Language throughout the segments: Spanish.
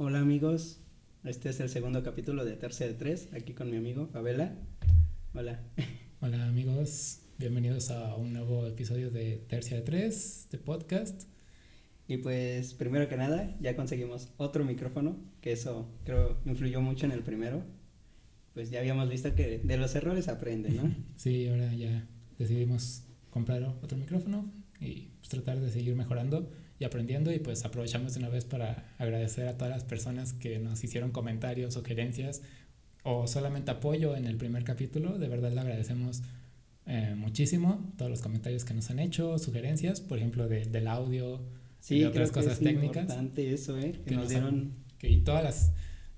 Hola amigos, este es el segundo capítulo de Tercia de Tres, aquí con mi amigo Abela. Hola. Hola amigos, bienvenidos a un nuevo episodio de Tercia de Tres, de podcast. Y pues primero que nada, ya conseguimos otro micrófono, que eso creo influyó mucho en el primero. Pues ya habíamos visto que de los errores aprende, ¿no? sí, ahora ya decidimos comprar otro micrófono y pues, tratar de seguir mejorando y aprendiendo y pues aprovechamos de una vez para agradecer a todas las personas que nos hicieron comentarios, sugerencias o solamente apoyo en el primer capítulo. De verdad le agradecemos eh, muchísimo todos los comentarios que nos han hecho, sugerencias, por ejemplo, de, del audio, sí, otras cosas técnicas. importante eso, ¿eh? Que, nos, dieron. que y todas las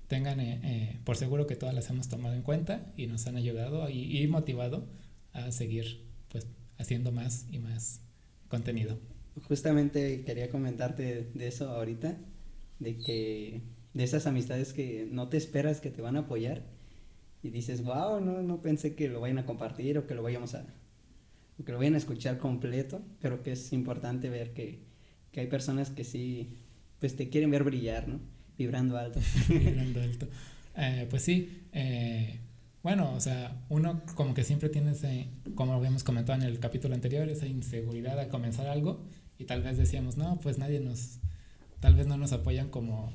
tengan eh, eh, por seguro que todas las hemos tomado en cuenta y nos han ayudado y, y motivado a seguir pues haciendo más y más contenido justamente quería comentarte de eso ahorita, de que de esas amistades que no te esperas que te van a apoyar y dices, wow, no, no pensé que lo vayan a compartir o que lo vayamos a, que lo vayan a escuchar completo, pero que es importante ver que, que hay personas que sí, pues te quieren ver brillar, ¿no? Vibrando alto. Vibrando alto. Eh, pues sí, eh, bueno, o sea, uno como que siempre tiene ese, como habíamos comentado en el capítulo anterior, esa inseguridad a comenzar algo y tal vez decíamos, no, pues nadie nos, tal vez no nos apoyan como,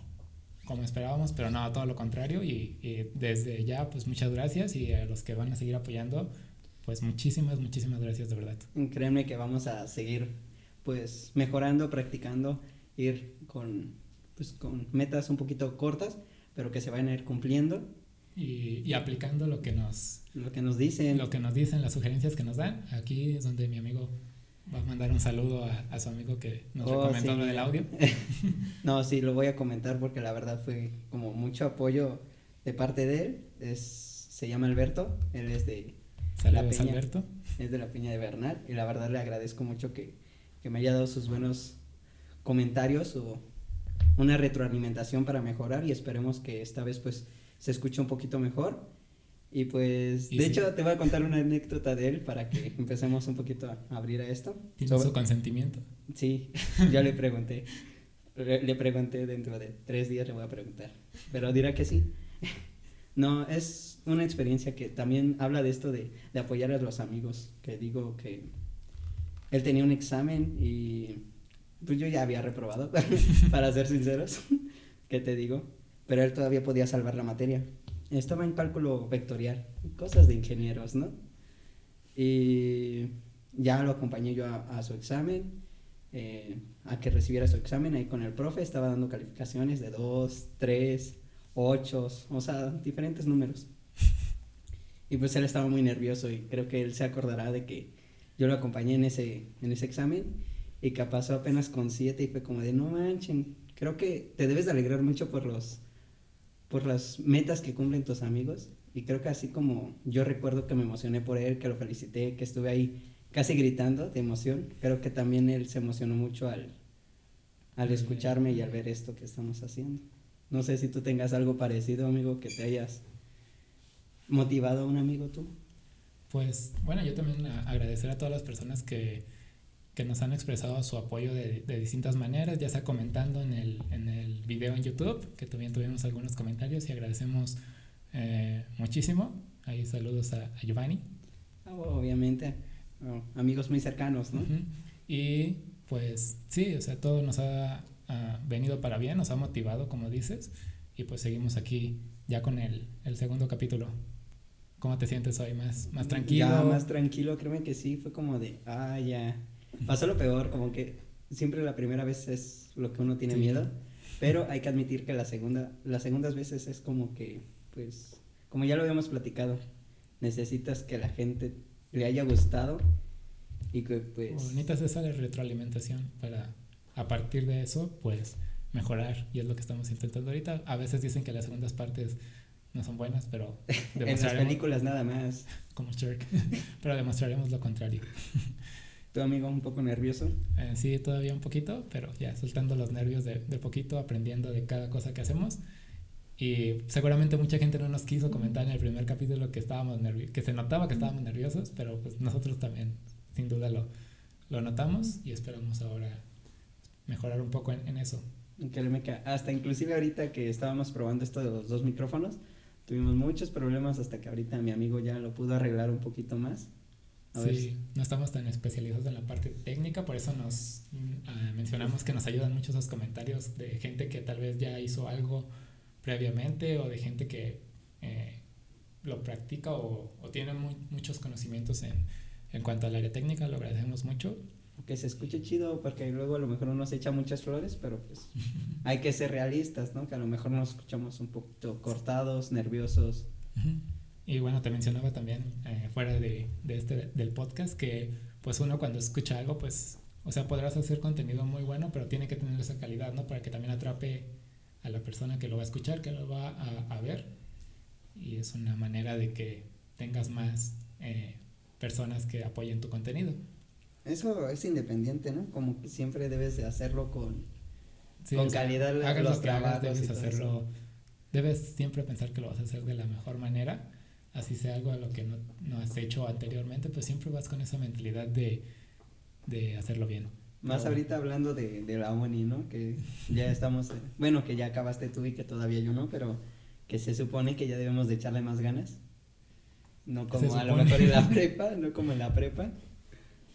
como esperábamos, pero no, todo lo contrario y, desde ya, pues muchas gracias y a los que van a seguir apoyando, pues muchísimas, muchísimas gracias de verdad. Créeme que vamos a seguir pues mejorando, practicando, ir con, pues, con metas un poquito cortas, pero que se van a ir cumpliendo. Y, y, aplicando lo que nos lo que nos dicen lo que nos dicen las sugerencias que nos dan aquí es donde mi amigo Va a mandar un saludo a, su amigo que nos oh, recomendó lo del audio. no, sí, lo voy a comentar porque la verdad fue como mucho apoyo de parte de él. Es, se llama Alberto, él es de la Peña, Alberto. Es de la Peña de Bernal y la verdad le agradezco mucho que, que me haya dado sus buenos comentarios o una retroalimentación para mejorar y esperemos que esta vez pues se escuche un poquito mejor y pues, de hecho, te voy a contar una anécdota de él para que empecemos un poquito a abrir a esto. ¿Tiene su consentimiento? Sí, ya le pregunté. Le, pregunté dentro de tres días, le voy a preguntar. Pero dirá que sí. No, es una experiencia que también habla de esto de, de apoyar a los amigos. Que digo que él tenía un examen y pues yo ya había reprobado, para ser sinceros. ¿Qué te digo? Pero él todavía podía salvar la materia estaba en cálculo vectorial, cosas de ingenieros, ¿no? Y ya lo acompañé yo a, su examen, eh, a que recibiera su examen ahí con el profe, estaba dando calificaciones de 2, 3, 8, o sea, diferentes números. Y pues él estaba muy nervioso y creo que él se acordará de que yo lo acompañé en ese, en ese examen y que pasó apenas con 7 y fue como de no manchen, creo que te debes de alegrar mucho por los por las metas que cumplen tus amigos. Y creo que así como yo recuerdo que me emocioné por él, que lo felicité, que estuve ahí casi gritando de emoción, creo que también él se emocionó mucho al, al escucharme y al ver esto que estamos haciendo. No sé si tú tengas algo parecido, amigo, que te hayas motivado a un amigo tú. Pues bueno, yo también agradecer a todas las personas que, que nos han expresado su apoyo de, de, distintas maneras, ya sea comentando en el, en el video en YouTube, que también tuvimos algunos comentarios y agradecemos eh, muchísimo. Ahí saludos a, Giovanni. Oh, obviamente, oh, amigos muy cercanos, ¿no? Y pues sí, o sea, todo nos ha, venido para bien, nos ha motivado, como dices, y pues seguimos aquí ya con el, el segundo capítulo. ¿Cómo te sientes hoy? ¿Más, más tranquilo? Ya, más tranquilo, créeme que sí, fue como de, ah, ya Pasó lo peor, como que siempre la primera vez es lo que uno tiene miedo, pero hay que admitir que la segunda, las segundas veces es como que, pues, como ya lo habíamos platicado, necesitas que la gente le haya gustado y que pues... necesitas esa retroalimentación para a partir de eso, pues, mejorar y es lo que estamos intentando ahorita. A veces dicen que las segundas partes no son buenas, pero en las películas nada más. Como Shark, pero demostraremos lo contrario. ¿Tu amigo un poco nervioso? Eh, sí, todavía un poquito, pero ya soltando los nervios de, de poquito, aprendiendo de cada cosa que hacemos. Y seguramente mucha gente no nos quiso comentar en el primer capítulo que estábamos que se notaba que estábamos nerviosos, pero pues nosotros también sin duda lo, lo notamos y esperamos ahora mejorar un poco en, en eso. Créeme que hasta inclusive ahorita que estábamos probando esto de los dos micrófonos, tuvimos muchos problemas hasta que ahorita mi amigo ya lo pudo arreglar un poquito más. Sí, no estamos tan especializados en la parte técnica, por eso nos uh, mencionamos que nos ayudan mucho esos comentarios de gente que tal vez ya hizo algo previamente o de gente que eh, lo practica o, o tiene muy, muchos conocimientos en, en cuanto al área técnica, lo agradecemos mucho. Que se escuche chido, porque luego a lo mejor uno se echa muchas flores, pero pues hay que ser realistas, ¿no? Que a lo mejor nos escuchamos un poquito cortados, nerviosos. Y bueno, te mencionaba también eh, fuera de, de, este, del podcast que pues uno cuando escucha algo, pues, o sea, podrás hacer contenido muy bueno, pero tiene que tener esa calidad, ¿no? Para que también atrape a la persona que lo va a escuchar, que lo va a, a ver. Y es una manera de que tengas más eh, personas que apoyen tu contenido. Eso es independiente, ¿no? Como que siempre debes de hacerlo con, con calidad los trabajos. Debes hacerlo, debes siempre pensar que lo vas a hacer de la mejor manera, así sea algo a lo que no, no has hecho anteriormente, pues siempre vas con esa mentalidad de, de hacerlo bien. Más ahorita hablando de, de la ONI, ¿no? Que ya estamos, bueno, que ya acabaste tú y que todavía yo no, pero que se supone que ya debemos de echarle más ganas. No como a lo mejor en la prepa, no como en la prepa.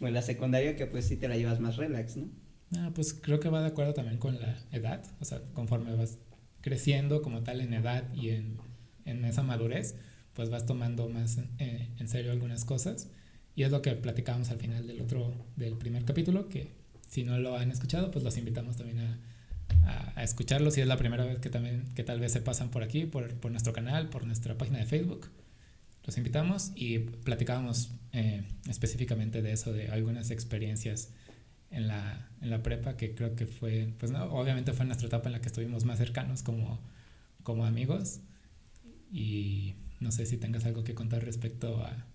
O en la secundaria que pues sí te la llevas más relax, ¿no? Ah, pues creo que va de acuerdo también con la edad. O sea, conforme vas creciendo como tal en edad y en, en esa madurez, pues vas tomando más eh, en serio algunas cosas. Y es lo que platicábamos al final del otro, del primer capítulo, que si no lo han escuchado, pues los invitamos también a, a, a escucharlo. Si es la primera vez que también, que tal vez se pasan por aquí, por, por nuestro canal, por nuestra página de Facebook los invitamos y platicábamos eh, específicamente de eso, de algunas experiencias en la, en la prepa que creo que fue, pues no, obviamente fue nuestra etapa en la que estuvimos más cercanos como, como amigos y no sé si tengas algo que contar respecto a,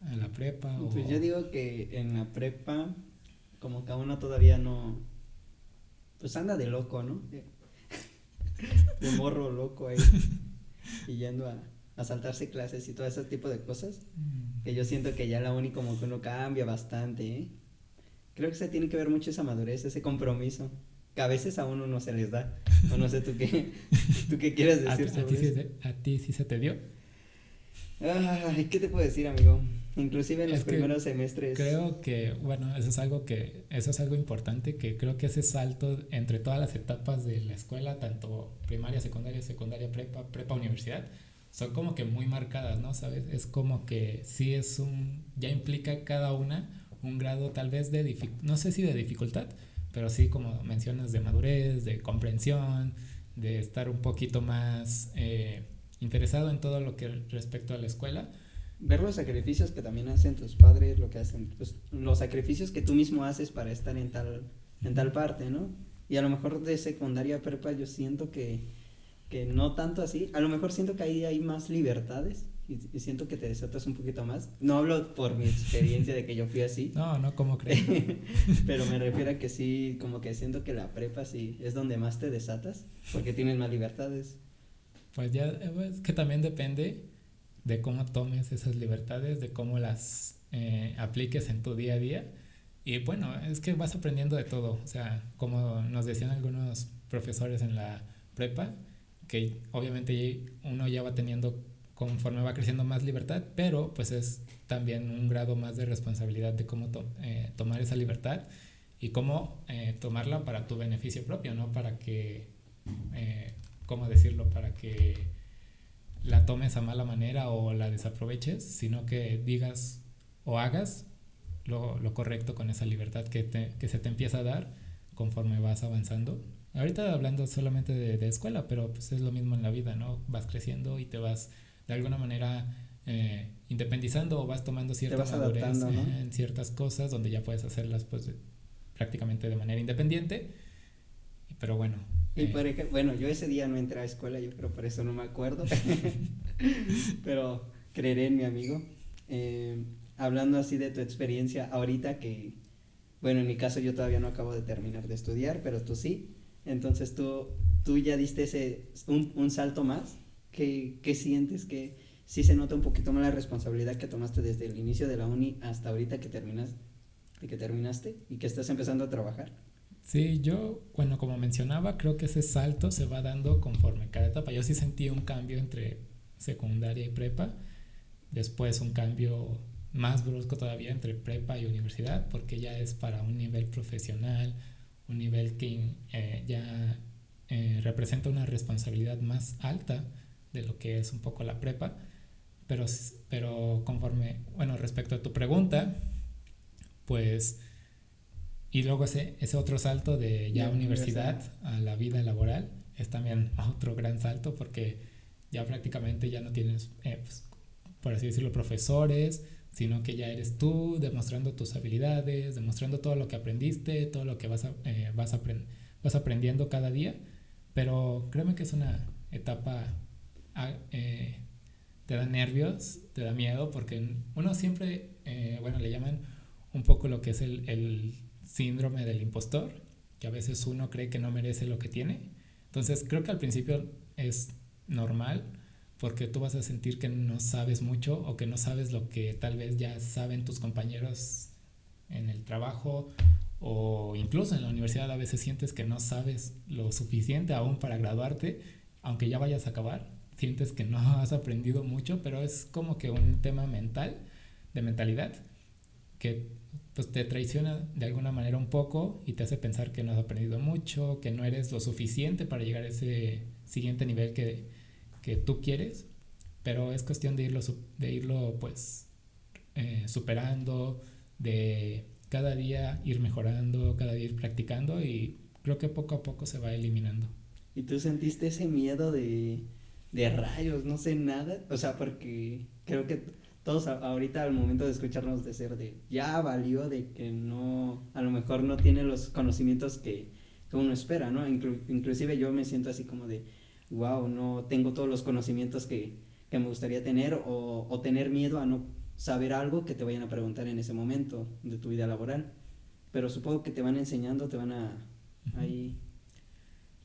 a la prepa. O... Pues yo digo que en la prepa como que uno todavía no, pues anda de loco, ¿no? De morro loco ahí y yendo a a saltarse clases y todo ese tipo de cosas. Mm. Que yo siento que ya la uni como que uno cambia bastante, ¿eh? Creo que se tiene que ver mucho esa madurez, ese compromiso. Que a veces a uno no se les da. O no sé tú qué, tú qué quieres decir ¿A, ti, sí, ¿A ti sí se te dio? Ay, ¿qué te puedo decir, amigo? Inclusive en los primeros semestres. Creo que, bueno, eso es algo que, eso es algo importante, que creo que ese salto entre todas las etapas de la escuela, tanto primaria, secundaria, secundaria, prepa, prepa, universidad, son como que muy marcadas, ¿no? ¿Sabes? Es como que sí es un, ya implica cada una un grado tal vez de, no sé si de dificultad, pero sí como mencionas de madurez, de comprensión, de estar un poquito más eh, interesado en todo lo que respecto a la escuela. Ver los sacrificios que también hacen tus padres, lo que hacen, pues, los sacrificios que tú mismo haces para estar en tal, en tal parte, ¿no? Y a lo mejor de secundaria prepa yo siento que que no tanto así. A lo mejor siento que ahí hay más libertades y, siento que te desatas un poquito más. No hablo por mi experiencia de que yo fui así. No, no, como crees. Pero me refiero a que sí, como que siento que la prepa sí es donde más te desatas porque tienes más libertades. Pues ya, es pues, que también depende de cómo tomes esas libertades, de cómo las eh, apliques en tu día a día. Y bueno, es que vas aprendiendo de todo. O sea, como nos decían algunos profesores en la prepa, que obviamente uno ya va teniendo conforme va creciendo más libertad, pero pues es también un grado más de responsabilidad de cómo eh, tomar esa libertad y cómo eh, tomarla para tu beneficio propio, no para que, eh, ¿cómo decirlo? Para que la tomes a mala manera o la desaproveches, sino que digas o hagas lo, lo correcto con esa libertad que, te, que se te empieza a dar conforme vas avanzando Ahorita hablando solamente de, escuela, pero pues es lo mismo en la vida, ¿no? Vas creciendo y te vas de alguna manera eh, independizando o vas tomando cierta madurez en ciertas cosas donde ya puedes hacerlas pues prácticamente de manera independiente. Pero bueno. Y eh, bueno, yo ese día no entré a escuela, yo creo por eso no me acuerdo. pero creeré en mi amigo. Eh, hablando así de tu experiencia ahorita que, bueno, en mi caso yo todavía no acabo de terminar de estudiar, pero tú sí. Entonces tú, tú ya diste ese, un, un salto más. ¿Qué, ¿Qué, sientes? Que sí se nota un poquito más la responsabilidad que tomaste desde el inicio de la uni hasta ahorita que terminas, que terminaste y que estás empezando a trabajar. Sí, yo, bueno, como mencionaba, creo que ese salto se va dando conforme cada etapa. Yo sí sentí un cambio entre secundaria y prepa, después un cambio más brusco todavía entre prepa y universidad, porque ya es para un nivel profesional, un nivel que eh, ya eh, representa una responsabilidad más alta de lo que es un poco la prepa. Pero, pero conforme, bueno, respecto a tu pregunta, pues, y luego ese, ese otro salto de ya universidad a la vida laboral es también otro gran salto porque ya prácticamente ya no tienes, eh, pues, por así decirlo, profesores, sino que ya eres tú demostrando tus habilidades, demostrando todo lo que aprendiste, todo lo que vas, eh, vas, vas aprendiendo cada día. Pero créeme que es una etapa, ah, eh, te da nervios, te da miedo, porque uno siempre, eh, bueno, le llaman un poco lo que es el, el síndrome del impostor, que a veces uno cree que no merece lo que tiene. Entonces creo que al principio es normal porque tú vas a sentir que no sabes mucho o que no sabes lo que tal vez ya saben tus compañeros en el trabajo o incluso en la universidad a veces sientes que no sabes lo suficiente aún para graduarte, aunque ya vayas a acabar, sientes que no has aprendido mucho, pero es como que un tema mental, de mentalidad, que pues te traiciona de alguna manera un poco y te hace pensar que no has aprendido mucho, que no eres lo suficiente para llegar a ese siguiente nivel que, que tú quieres, pero es cuestión de irlo, de irlo pues eh, superando, de cada día ir mejorando, cada día ir practicando y creo que poco a poco se va eliminando. ¿Y tú sentiste ese miedo de, de rayos, no sé nada? O sea, porque creo que todos ahorita al momento de escucharnos de ser de ya valió de que no, a lo mejor no tiene los conocimientos que, que uno espera, ¿no? inclusive yo me siento así como de, wow, no tengo todos los conocimientos que, que me gustaría tener o, o, tener miedo a no saber algo que te vayan a preguntar en ese momento de tu vida laboral. Pero supongo que te van enseñando, te van a... Ahí...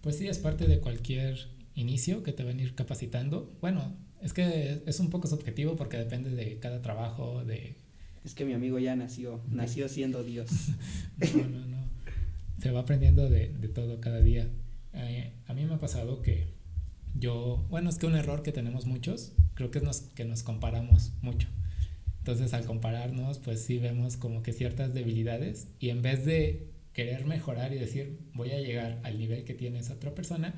Pues sí, es parte de cualquier inicio que te van a ir capacitando. Bueno, es que es un poco subjetivo porque depende de cada trabajo, de... Es que mi amigo ya nació, nació siendo Dios. no, no, no. Se va aprendiendo de, de todo cada día. Eh, a mí me ha pasado que yo, bueno, es que un error que tenemos muchos, creo que es nos, que nos comparamos mucho. Entonces al compararnos, pues sí vemos como que ciertas debilidades y en vez de querer mejorar y decir voy a llegar al nivel que tiene esa otra persona,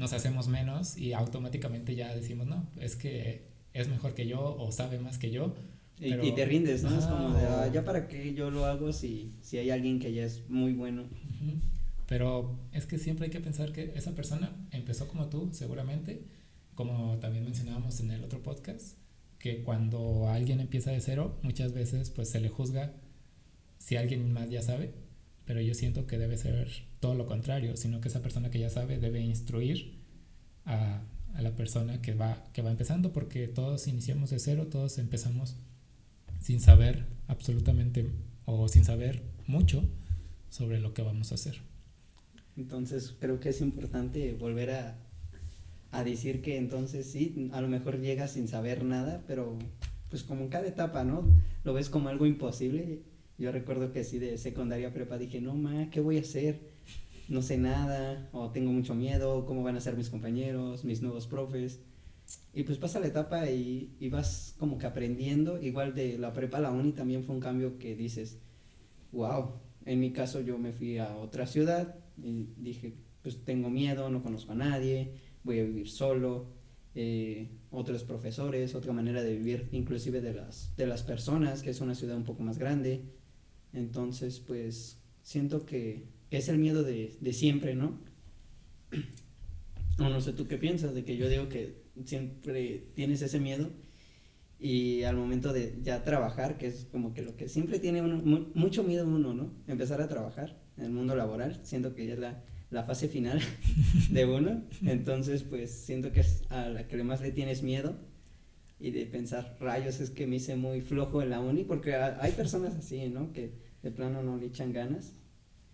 nos hacemos menos y automáticamente ya decimos no, es que es mejor que yo o sabe más que yo. y, te rindes, ¿no? es como de, ah, ya para qué yo lo hago si, si hay alguien que ya es muy bueno. Pero es que siempre hay que pensar que esa persona empezó como tú, seguramente, como también mencionábamos en el otro podcast, que cuando alguien empieza de cero, muchas veces pues se le juzga si alguien más ya sabe, pero yo siento que debe ser todo lo contrario, sino que esa persona que ya sabe debe instruir a, la persona que va, que va empezando, porque todos iniciamos de cero, todos empezamos sin saber absolutamente o sin saber mucho sobre lo que vamos a hacer. Entonces creo que es importante volver a, a decir que entonces sí, a lo mejor llegas sin saber nada, pero pues como en cada etapa, ¿no? Lo ves como algo imposible. Yo recuerdo que sí de secundaria prepa dije, no, ma, ¿qué voy a hacer? No sé nada, o tengo mucho miedo, ¿cómo van a ser mis compañeros, mis nuevos profes? Y pues pasa la etapa y, y vas como que aprendiendo, igual de la prepa a la uni también fue un cambio que dices, wow, en mi caso yo me fui a otra ciudad, y dije, pues tengo miedo, no conozco a nadie, voy a vivir solo, eh, otros profesores, otra manera de vivir, inclusive de las, de las personas, que es una ciudad un poco más grande. Entonces, pues siento que, es el miedo de, de siempre, ¿no? O no sé tú qué piensas, de que yo digo que siempre tienes ese miedo y al momento de ya trabajar, que es como que lo que siempre tiene uno, mucho miedo uno, ¿no? Empezar a trabajar en el mundo laboral, siento que ya es la, la fase final de uno, entonces pues siento que es a la que más le tienes miedo y de pensar, rayos, es que me hice muy flojo en la uni, porque hay personas así, ¿no? Que de plano no le echan ganas.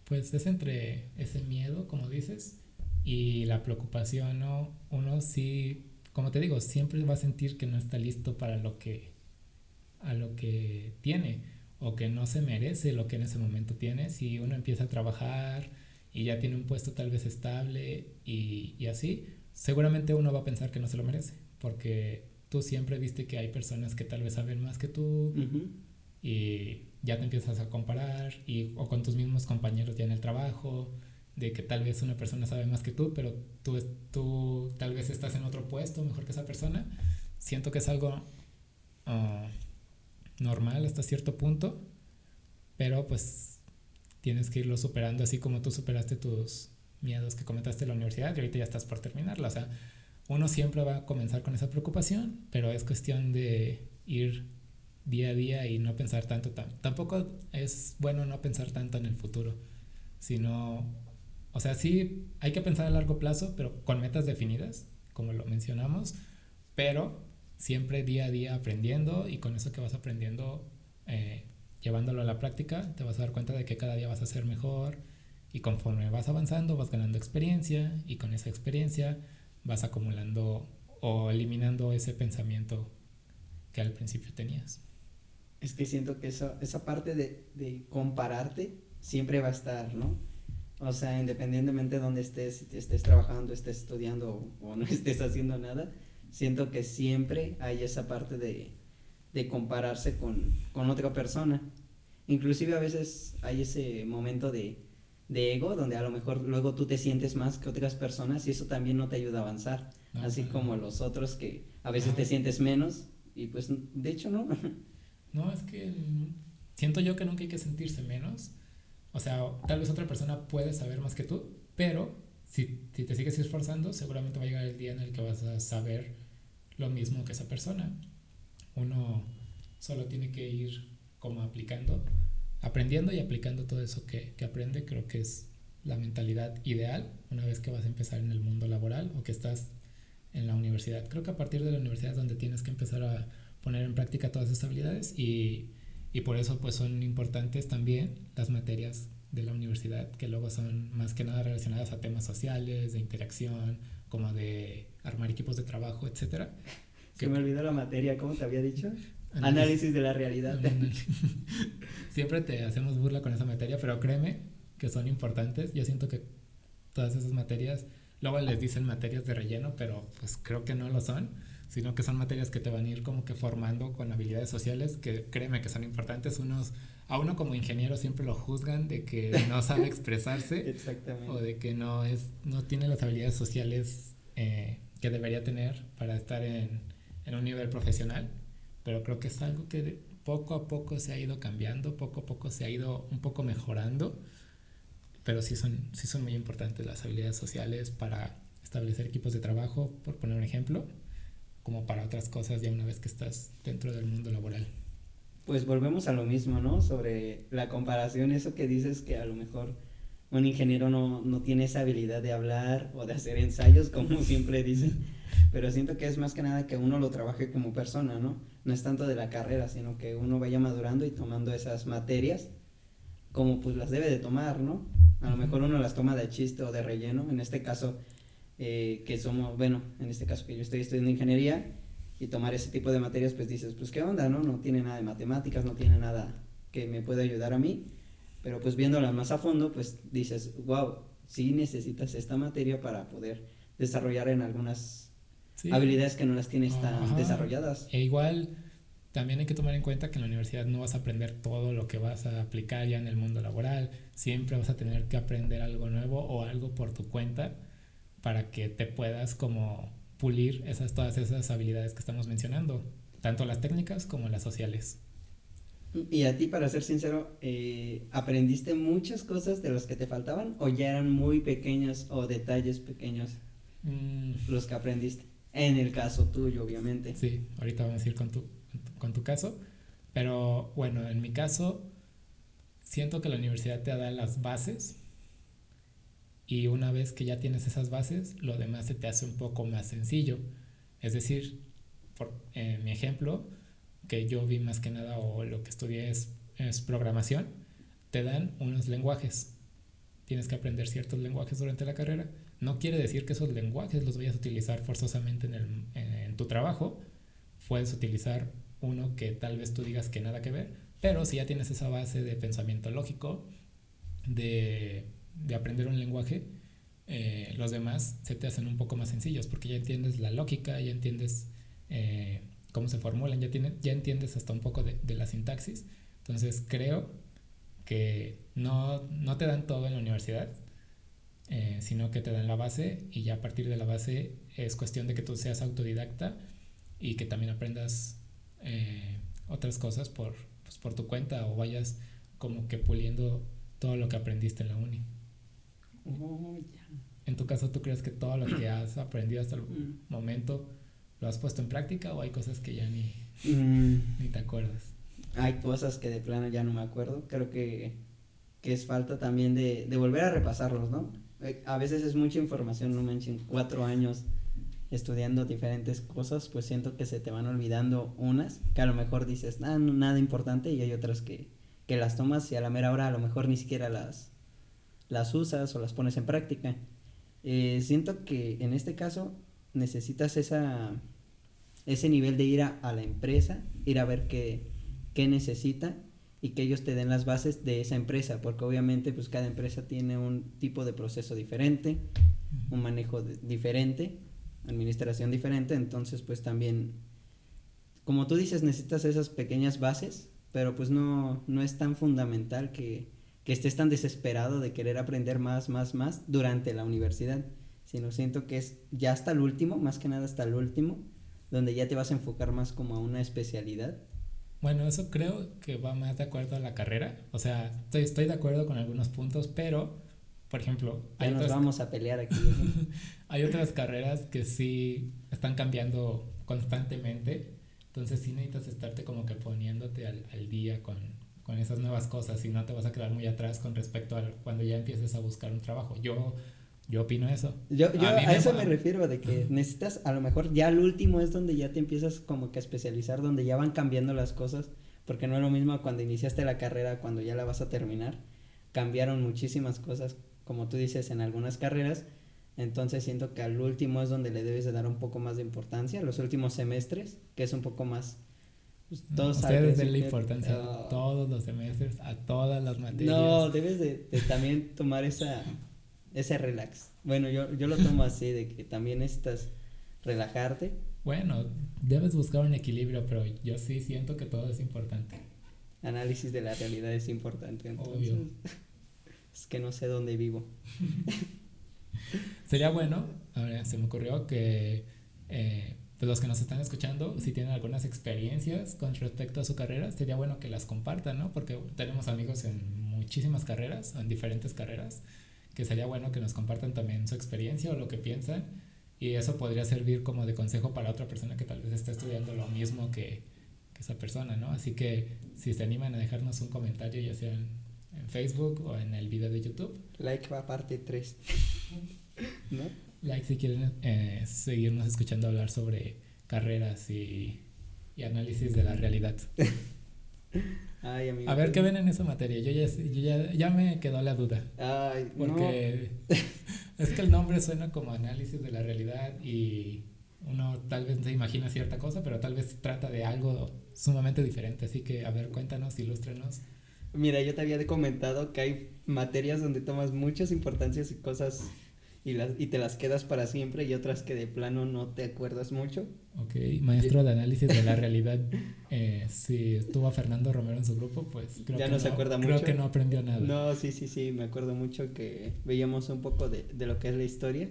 Pues es entre ese miedo, como dices, y la preocupación, ¿no? Uno sí, como te digo, siempre va a sentir que no está listo para lo que, a lo que tiene o que no se merece lo que en ese momento tiene. Si uno empieza a trabajar y ya tiene un puesto tal vez estable y, y así, seguramente uno va a pensar que no se lo merece, porque tú siempre viste que hay personas que tal vez saben más que tú y ya te empiezas a comparar y, o con tus mismos compañeros ya en el trabajo, de que tal vez una persona sabe más que tú, pero tú, tú tal vez estás en otro puesto mejor que esa persona. Siento que es algo ah, normal hasta cierto punto, pero pues tienes que irlo superando así como tú superaste tus miedos que comentaste en la universidad y ahorita ya estás por terminarla. O sea, uno siempre va a comenzar con esa preocupación, pero es cuestión de ir día a día y no pensar tanto. Tampoco es bueno no pensar tanto en el futuro, sino, o sea, sí hay que pensar a largo plazo, pero con metas definidas, como lo mencionamos, pero siempre día a día aprendiendo y con eso que vas aprendiendo, eh, llevándolo a la práctica, te vas a dar cuenta de que cada día vas a ser mejor y conforme vas avanzando vas ganando experiencia y con esa experiencia vas acumulando o eliminando ese pensamiento que al principio tenías. Es que siento que esa, esa parte de, de compararte siempre va a estar, ¿no? O sea, independientemente de dónde estés, si estés trabajando, estés estudiando o, no estés haciendo nada, siento que siempre hay esa parte de, de compararse con, con, otra persona. Inclusive a veces hay ese momento de, de, ego donde a lo mejor luego tú te sientes más que otras personas y eso también no te ayuda a avanzar. Así como los otros que a veces te sientes menos y pues de hecho no. No, es que siento yo que nunca hay que sentirse menos. O sea, tal vez otra persona puede saber más que tú, pero si, si, te sigues esforzando, seguramente va a llegar el día en el que vas a saber lo mismo que esa persona. Uno solo tiene que ir como aplicando, aprendiendo y aplicando todo eso que, que aprende. Creo que es la mentalidad ideal una vez que vas a empezar en el mundo laboral o que estás en la universidad. Creo que a partir de la universidad es donde tienes que empezar a poner en práctica todas esas habilidades y, y por eso pues son importantes también las materias de la universidad que luego son más que nada relacionadas a temas sociales, de interacción, como de armar equipos de trabajo, etcétera. Se me olvidó la materia, ¿cómo te había dicho? Análisis, de la realidad. Siempre te hacemos burla con esa materia, pero créeme que son importantes. Yo siento que todas esas materias, luego les dicen materias de relleno, pero pues creo que no lo son sino que son materias que te van a ir como que formando con habilidades sociales que créeme que son importantes. Unos, a uno como ingeniero siempre lo juzgan de que no sabe expresarse o de que no, es, no tiene las habilidades sociales eh, que debería tener para estar en, en un nivel profesional, pero creo que es algo que poco a poco se ha ido cambiando, poco a poco se ha ido un poco mejorando, pero sí son, sí son muy importantes las habilidades sociales para establecer equipos de trabajo, por poner un ejemplo como para otras cosas ya una vez que estás dentro del mundo laboral. Pues volvemos a lo mismo, ¿no? Sobre la comparación, eso que dices que a lo mejor un ingeniero no, no tiene esa habilidad de hablar o de hacer ensayos, como siempre dicen, pero siento que es más que nada que uno lo trabaje como persona, ¿no? No es tanto de la carrera, sino que uno vaya madurando y tomando esas materias como pues las debe de tomar, ¿no? A lo mejor uno las toma de chiste o de relleno, en este caso eh, que somos, bueno, en este caso que yo estoy estudiando ingeniería y tomar ese tipo de materias, pues dices, pues qué onda, ¿no? No tiene nada de matemáticas, no tiene nada que me pueda ayudar a mí, pero pues viéndola más a fondo, pues dices, wow, sí necesitas esta materia para poder desarrollar en algunas habilidades que no las tienes tan desarrolladas. E igual también hay que tomar en cuenta que en la universidad no vas a aprender todo lo que vas a aplicar ya en el mundo laboral, siempre vas a tener que aprender algo nuevo o algo por tu cuenta para que te puedas como pulir esas, todas esas habilidades que estamos mencionando, tanto las técnicas como las sociales. Y a ti, para ser sincero, eh, ¿aprendiste muchas cosas de las que te faltaban o ya eran muy pequeños o detalles pequeños mm. los que aprendiste? En el caso tuyo, obviamente. Sí, ahorita vamos a ir con tu, con tu caso. Pero bueno, en mi caso, siento que la universidad te da las bases y una vez que ya tienes esas bases, lo demás se te hace un poco más sencillo. Es decir, por mi ejemplo, que yo vi más que nada o lo que estudié es, es, programación, te dan unos lenguajes. Tienes que aprender ciertos lenguajes durante la carrera. No quiere decir que esos lenguajes los vayas a utilizar forzosamente en, el, en tu trabajo. Puedes utilizar uno que tal vez tú digas que nada que ver, pero si ya tienes esa base de pensamiento lógico, de de aprender un lenguaje, eh, los demás se te hacen un poco más sencillos porque ya entiendes la lógica, ya entiendes eh, cómo se formulan, ya, tiene, ya entiendes hasta un poco de, de, la sintaxis. Entonces creo que no, no te dan todo en la universidad, eh, sino que te dan la base y ya a partir de la base es cuestión de que tú seas autodidacta y que también aprendas otras cosas por, pues, por tu cuenta o vayas como que puliendo todo lo que aprendiste en la uni. Oh, en tu caso, ¿tú crees que todo lo que has aprendido hasta el mm. momento lo has puesto en práctica o hay cosas que ya ni, mm. ni te acuerdas? Hay cosas que de plano ya no me acuerdo. Creo que, que es falta también de, de volver a repasarlos, ¿no? Eh, a veces es mucha información, no manchen, cuatro años estudiando diferentes cosas, pues siento que se te van olvidando unas, que a lo mejor dices, nada, nada importante, y hay otras que, que las tomas y a la mera hora a lo mejor ni siquiera las, las usas o las pones en práctica. Eh, siento que en este caso necesitas esa, ese nivel de ir a, a la empresa, ir a ver qué, qué necesita y que ellos te den las bases de esa empresa, porque obviamente pues cada empresa tiene un tipo de proceso diferente, un manejo diferente, administración diferente, entonces pues también, como tú dices, necesitas esas pequeñas bases, pero pues no, no es tan fundamental que, que estés tan desesperado de querer aprender más, más, más durante la universidad, sino siento que es ya hasta el último, más que nada hasta el último, donde ya te vas a enfocar más como a una especialidad bueno, eso creo que va más de acuerdo a la carrera. O sea, estoy, estoy de acuerdo con algunos puntos, pero, por ejemplo... Ya nos vamos a pelear aquí. hay otras carreras que sí están cambiando constantemente. Entonces sí necesitas estarte como que poniéndote al, al día con, con esas nuevas cosas y no te vas a quedar muy atrás con respecto a cuando ya empieces a buscar un trabajo. Yo yo opino eso. Yo, yo a, eso me refiero, de que necesitas, a lo mejor ya al último es donde ya te empiezas como que a especializar, donde ya van cambiando las cosas, porque no es lo mismo cuando iniciaste la carrera, cuando ya la vas a terminar. Cambiaron muchísimas cosas, como tú dices, en algunas carreras. Entonces siento que al último es donde le debes de dar un poco más de importancia, los últimos semestres, que es un poco más... Pues, todos Ustedes den la importancia a todos los semestres, a todas las materias. No, debes de, de también tomar esa ese relax. Bueno, yo, yo lo tomo así, de que también necesitas relajarte. Bueno, debes buscar un equilibrio, pero yo sí siento que todo es importante. Análisis de la realidad es importante, entonces. Obvio. Es que no sé dónde vivo. Sería bueno, ahora se me ocurrió que eh, pues los que nos están escuchando, si tienen algunas experiencias con respecto a su carrera, sería bueno que las compartan, ¿no? Porque tenemos amigos en muchísimas carreras, en diferentes carreras que sería bueno que nos compartan también su experiencia o lo que piensan y eso podría servir como de consejo para otra persona que tal vez esté estudiando lo mismo que, que esa persona, ¿no? Así que si se animan a dejarnos un comentario, ya sea en, Facebook o en el video de YouTube. Like va parte 3. ¿No? Like si quieren eh, seguirnos escuchando hablar sobre carreras y, y análisis de la realidad. a ver qué ven en esa materia. Yo ya, yo ya, ya me quedó la duda. Ay, porque es que el nombre suena como análisis de la realidad y uno tal vez se imagina cierta cosa, pero tal vez trata de algo sumamente diferente. Así que, a ver, cuéntanos, ilústrenos. Mira, yo te había comentado que hay materias donde tomas muchas importancias y cosas y, las, y te las quedas para siempre y otras que de plano no te acuerdas mucho. Ok, maestro de análisis de la realidad, eh, si estuvo a Fernando Romero en su grupo, pues creo ya que no se acuerda mucho. Creo que no aprendió nada. No, sí, sí, sí, me acuerdo mucho que veíamos un poco de, de lo que es la historia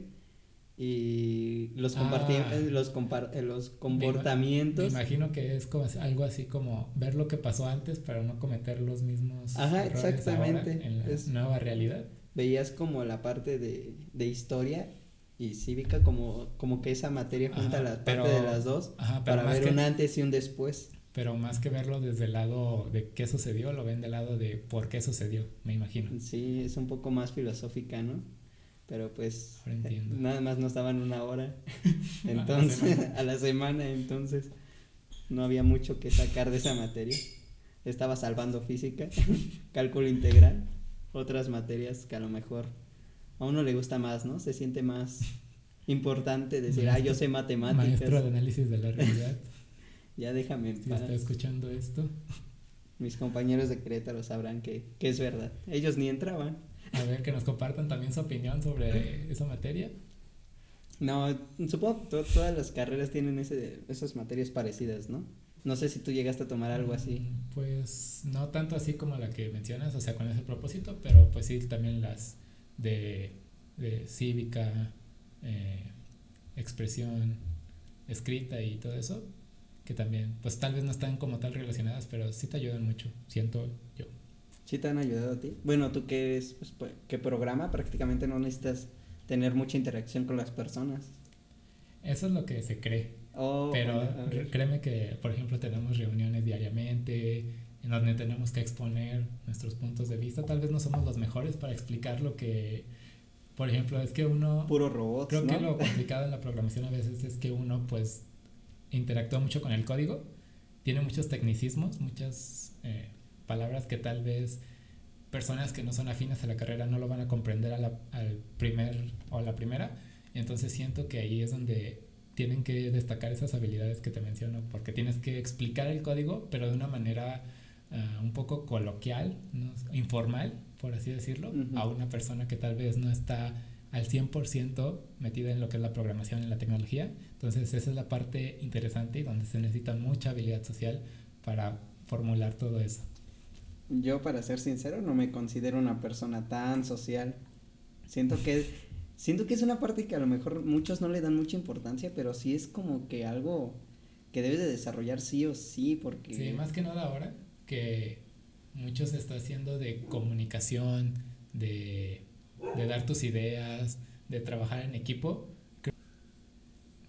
y los, ah, los, compar los comportamientos. Me, imagino que es como algo así como ver lo que pasó antes para no cometer los mismos Ajá, exactamente. en la nueva realidad veías como la parte de, de historia y cívica como, como que esa materia junta la parte de las dos para ver un antes y un después. Pero más que verlo desde el lado de qué sucedió, lo ven del lado de por qué sucedió, me imagino. Sí, es un poco más filosófica, ¿no? Pero pues nada más nos daban una hora. entonces, a la semana, entonces no había mucho que sacar de esa materia. Estaba salvando física, cálculo integral otras materias que a lo mejor a uno le gusta más, ¿no? Se siente más importante decir, ah, yo sé matemáticas. Maestro de análisis de la realidad. ya déjame en si está escuchando esto. Mis compañeros de Querétaro sabrán que, que es verdad. Ellos ni entraban. A ver, que nos compartan también su opinión sobre esa materia. No, supongo que todas las carreras tienen ese, esas materias parecidas, ¿no? No sé si tú llegaste a tomar algo así. Pues no tanto así como la que mencionas, o sea, con ese propósito, pero pues sí, también las de, de cívica, eh, expresión, escrita y todo eso, que también, pues tal vez no están como tal relacionadas, pero sí te ayudan mucho, siento yo. ¿Sí te han ayudado a ti? Bueno, tú que eres, pues, que programa, prácticamente no necesitas tener mucha interacción con las personas. Eso es lo que se cree. Oh, Pero créeme que, por ejemplo, tenemos reuniones diariamente en donde tenemos que exponer nuestros puntos de vista. Tal vez no somos los mejores para explicar lo que, por ejemplo, es que uno... Puro robot. Creo que lo complicado en la programación a veces es que uno pues interactúa mucho con el código, tiene muchos tecnicismos, muchas eh, palabras que tal vez personas que no son afines a la carrera no lo van a comprender a la, al primer o a la primera. Entonces siento que ahí es donde tienen que destacar esas habilidades que te menciono, porque tienes que explicar el código, pero de una manera ah, un poco coloquial, informal, por así decirlo, a una persona que tal vez no está al 100% metida en lo que es la programación en la tecnología. Entonces esa es la parte interesante y donde se necesita mucha habilidad social para formular todo eso. Yo, para ser sincero, no me considero una persona tan social. Siento que Siento que es una parte que a lo mejor muchos no le dan mucha importancia, pero sí es como que algo que debes de desarrollar sí o sí, porque... Sí, más que nada ahora que muchos se está haciendo de comunicación, de, de dar tus ideas, de trabajar en equipo.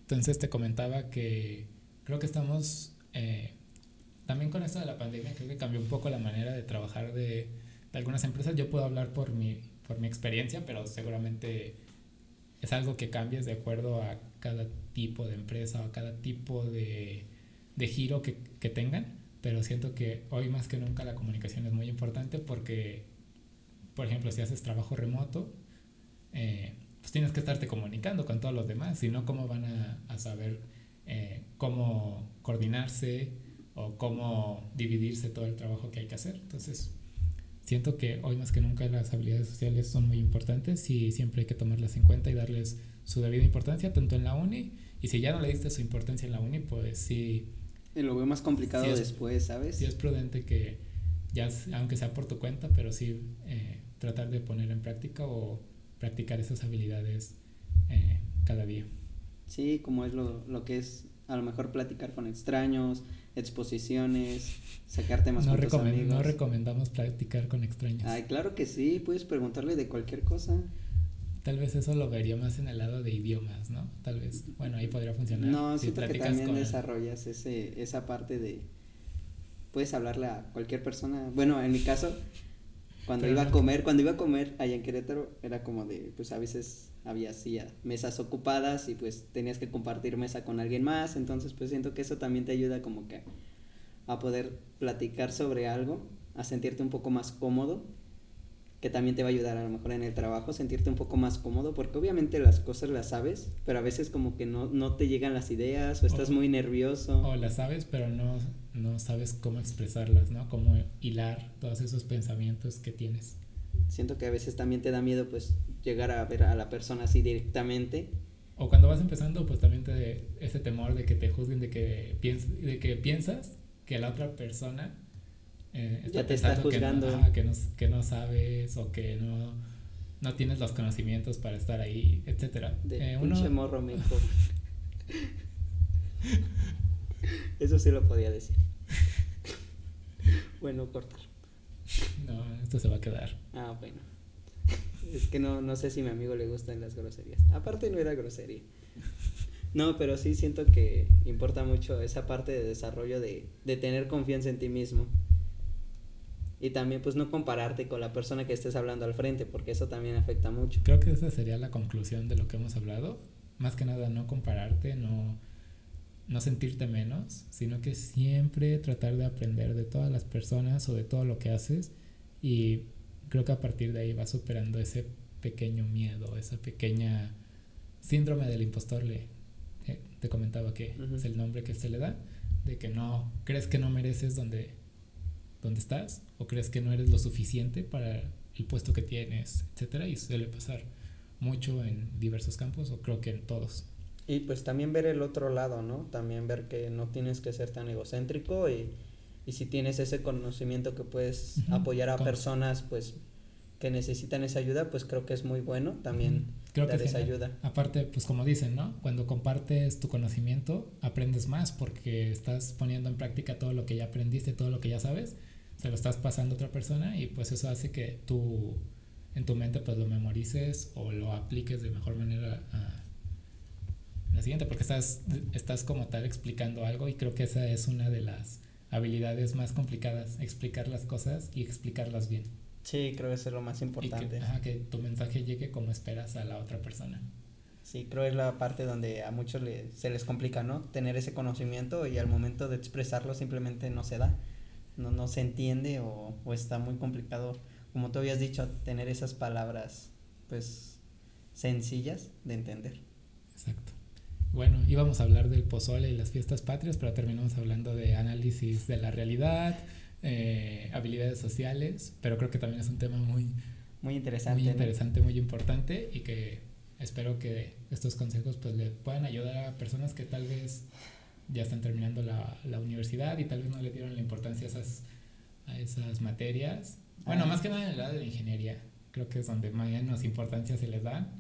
Entonces te comentaba que creo que estamos, eh, también con esto de la pandemia, creo que cambió un poco la manera de trabajar de, de algunas empresas. Yo puedo hablar por mi, por mi experiencia, pero seguramente es algo que cambias de acuerdo a cada tipo de empresa o a cada tipo de, de giro que, que, tengan, pero siento que hoy más que nunca la comunicación es muy importante porque, por ejemplo, si haces trabajo remoto, eh, pues tienes que estarte comunicando con todos los demás, si no, ¿cómo van a, a saber eh, cómo coordinarse o cómo dividirse todo el trabajo que hay que hacer? Entonces, siento que hoy más que nunca las habilidades sociales son muy importantes y siempre hay que tomarlas en cuenta y darles su debida importancia, tanto en la uni, y si ya no le diste su importancia en la uni, pues sí. Y lo veo más complicado después, ¿sabes? Sí es prudente que, ya aunque sea por tu cuenta, pero sí eh, tratar de poner en práctica o practicar esas habilidades eh, cada día. Sí, como es lo, lo que es a lo mejor platicar con extraños, exposiciones, sacar temas no con amigos. No recomendamos platicar con extraños. Ay, claro que sí, puedes preguntarle de cualquier cosa. Tal vez eso lo vería más en el lado de idiomas, ¿no? Tal vez, bueno, ahí podría funcionar. No, si que también desarrollas ese, esa parte de, puedes hablarle a cualquier persona. Bueno, en mi caso, cuando iba a comer, cuando iba a comer allá en Querétaro, era como de, pues a veces había así mesas ocupadas y pues tenías que compartir mesa con alguien más, entonces pues siento que eso también te ayuda como que a poder platicar sobre algo, a sentirte un poco más cómodo, que también te va a ayudar a lo mejor en el trabajo, sentirte un poco más cómodo, porque obviamente las cosas las sabes, pero a veces como que no, no te llegan las ideas o estás muy nervioso. O las sabes, pero no, no sabes cómo expresarlas, ¿no? Cómo hilar todos esos pensamientos que tienes. Siento que a veces también te da miedo pues llegar a ver a la persona así directamente. O cuando vas empezando, pues también te ese temor de que te juzguen, de que, piens, de que piensas que la otra persona eh, está ya te está juzgando. Que no, que, no, sabes o que no, no tienes los conocimientos para estar ahí, etcétera. De eh, uno... morro Eso sí lo podía decir. bueno, cortar. No, esto se va a quedar. Ah, bueno. Es que no, no sé si a mi amigo le gustan las groserías. Aparte no era grosería. No, pero sí siento que importa mucho esa parte de desarrollo de, de tener confianza en ti mismo. Y también pues no compararte con la persona que estés hablando al frente, porque eso también afecta mucho. Creo que esa sería la conclusión de lo que hemos hablado. Más que nada no compararte, no, no sentirte menos, sino que siempre tratar de aprender de todas las personas o de todo lo que haces y creo que a partir de ahí vas superando ese pequeño miedo, esa pequeña síndrome del impostor, le, eh, te comentaba que es el nombre que se le da, de que no, crees que no mereces donde, donde estás o crees que no eres lo suficiente para el puesto que tienes, etcétera, y suele pasar mucho en diversos campos, o creo que en todos. Y pues también ver el otro lado, ¿no? También ver que no tienes que ser tan egocéntrico y, y si tienes ese conocimiento que puedes Ujú, apoyar a como- personas, pues que necesitan esa ayuda, pues creo que es muy bueno también Creo que dar es esa ayuda. Aparte, pues como dicen, ¿no? Cuando compartes tu conocimiento, aprendes más porque estás poniendo en práctica todo lo que ya aprendiste, todo lo que ya sabes, se lo estás pasando a otra persona y pues eso hace que tú en tu mente pues lo memorices o lo apliques de mejor manera a la siguiente porque estás, estás como tal explicando algo y creo que esa es una de las habilidades más complicadas, explicar las cosas y explicarlas bien. Sí, creo que eso es lo más Y importante. que, ajá, que tu mensaje llegue como esperas a la otra persona. Sí, creo que es la parte donde a muchos le- se les complica, ¿no? Tener ese conocimiento y al momento de expresarlo simplemente no se da, no, no se entiende o, o está muy complicado, como tú habías dicho, tener esas palabras, pues, sencillas de entender. Exacto. Bueno, íbamos a hablar del pozole y las fiestas patrias, pero terminamos hablando de análisis de la realidad, eh, habilidades sociales, pero creo que también es un tema muy, Muy interesante. muy ¿no? interesante, muy importante y que espero que estos consejos pues le puedan ayudar a personas que tal vez ya están terminando la, la universidad y tal vez no le dieron la importancia a esas, a esas materias. Bueno, Ah. más que nada en el lado de ingeniería, creo que es donde menos importancia se les da.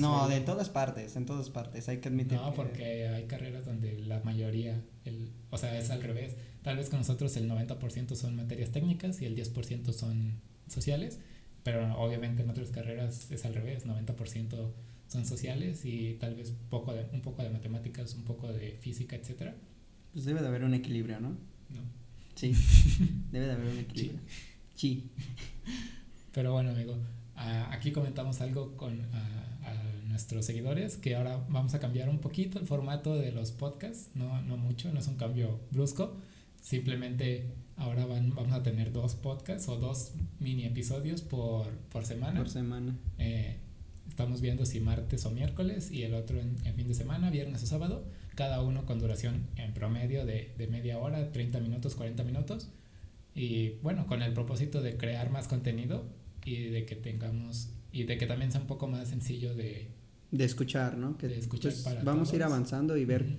No, de todas partes, en todas partes, hay que admitir. no, que- porque hay carreras donde la mayoría, el, o sea, es al revés. Tal vez con nosotros el 90% son materias técnicas y el 10% son sociales, pero obviamente en otras carreras es al revés, 90% son sociales y tal vez poco de, un poco de matemáticas, un poco de física, etcétera. Pues debe de haber un equilibrio, ¿no? No. Sí, debe de haber un equilibrio. Sí. Pero bueno, amigo, ah, aquí comentamos algo con ah, a nuestros seguidores que ahora vamos a cambiar un poquito el formato de los podcasts, no, no mucho, no es un cambio brusco, simplemente ahora van, vamos a tener dos podcasts o dos mini episodios por, por semana. Por semana. Eh, estamos viendo si martes o miércoles y el otro en, en fin de semana, viernes o sábado, cada uno con duración en promedio de, de media hora, 30 minutos, 40 minutos. Y bueno, con el propósito de crear más contenido y de que tengamos, y de que también sea un poco más sencillo de... De escuchar, ¿no? Que De escuchar pues, para vamos a ir todos. avanzando y ver, Ujú.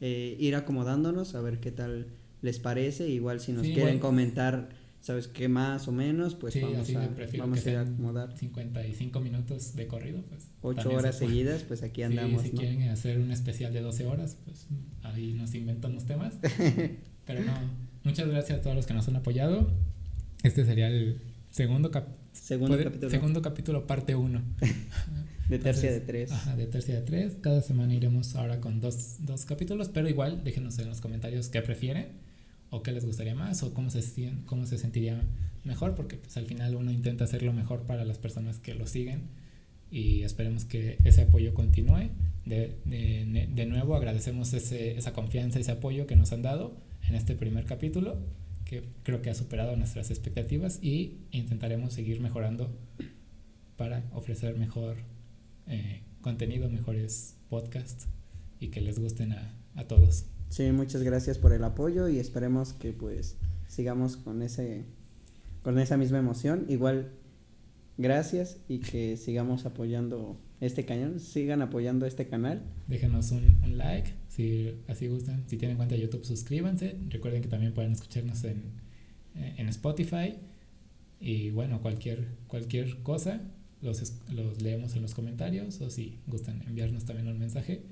eh, ir acomodándonos, a ver qué tal les parece. Igual si nos Sí, quieren igual. comentar, ¿sabes qué más o menos? Pues Sí, vamos a, vamos a ir acomodar. 55 minutos de corrido, pues... Ocho también se horas puede. seguidas, pues aquí Sí, andamos, si ¿no? quieren hacer un especial de 12 horas, pues ahí nos inventamos temas. Pero no, muchas gracias a todos los que nos han apoyado. Este sería el segundo, cap- Segundo puede- capítulo segundo capítulo, parte 1. de tercia de tres. Ajá, de tercia de tres. Cada semana iremos ahora con dos, dos capítulos, pero igual déjenos en los comentarios qué prefieren o qué les gustaría más o cómo se, cómo se sentiría mejor, porque pues al final uno intenta hacerlo mejor para las personas que lo siguen y esperemos que ese apoyo continúe. De, de, de nuevo agradecemos ese, esa confianza, ese apoyo que nos han dado en este primer capítulo, que creo que ha superado nuestras expectativas y intentaremos seguir mejorando para ofrecer mejor eh, contenido, mejores podcasts y que les gusten a, a todos. Sí, muchas gracias por el apoyo y esperemos que pues sigamos con ese con esa misma emoción. Igual gracias y que sigamos apoyando este cañón, sigan apoyando este canal. Déjenos un, un like si así gustan. Si tienen cuenta de YouTube, suscríbanse. Recuerden que también pueden escucharnos en, eh, en Spotify. Y bueno, cualquier, cualquier cosa los, los leemos en los comentarios o si gustan enviarnos también un mensaje,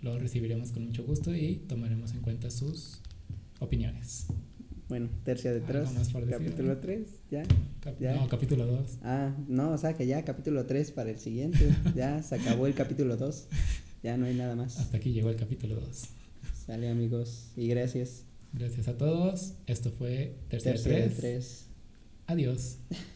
lo recibiremos con mucho gusto y tomaremos en cuenta sus opiniones. Bueno, tercia de ¿Algo tres, capítulo amigo? 3, ya. Cap- Ya. No, capítulo 2. Ah, no, o sea que ya capítulo 3 para el siguiente. ya se acabó el capítulo 2. Ya no hay nada más. Hasta aquí llegó el capítulo 2. Sale amigos y gracias. Gracias a todos. Esto fue Tercera Tercia de 3. tres. Adiós.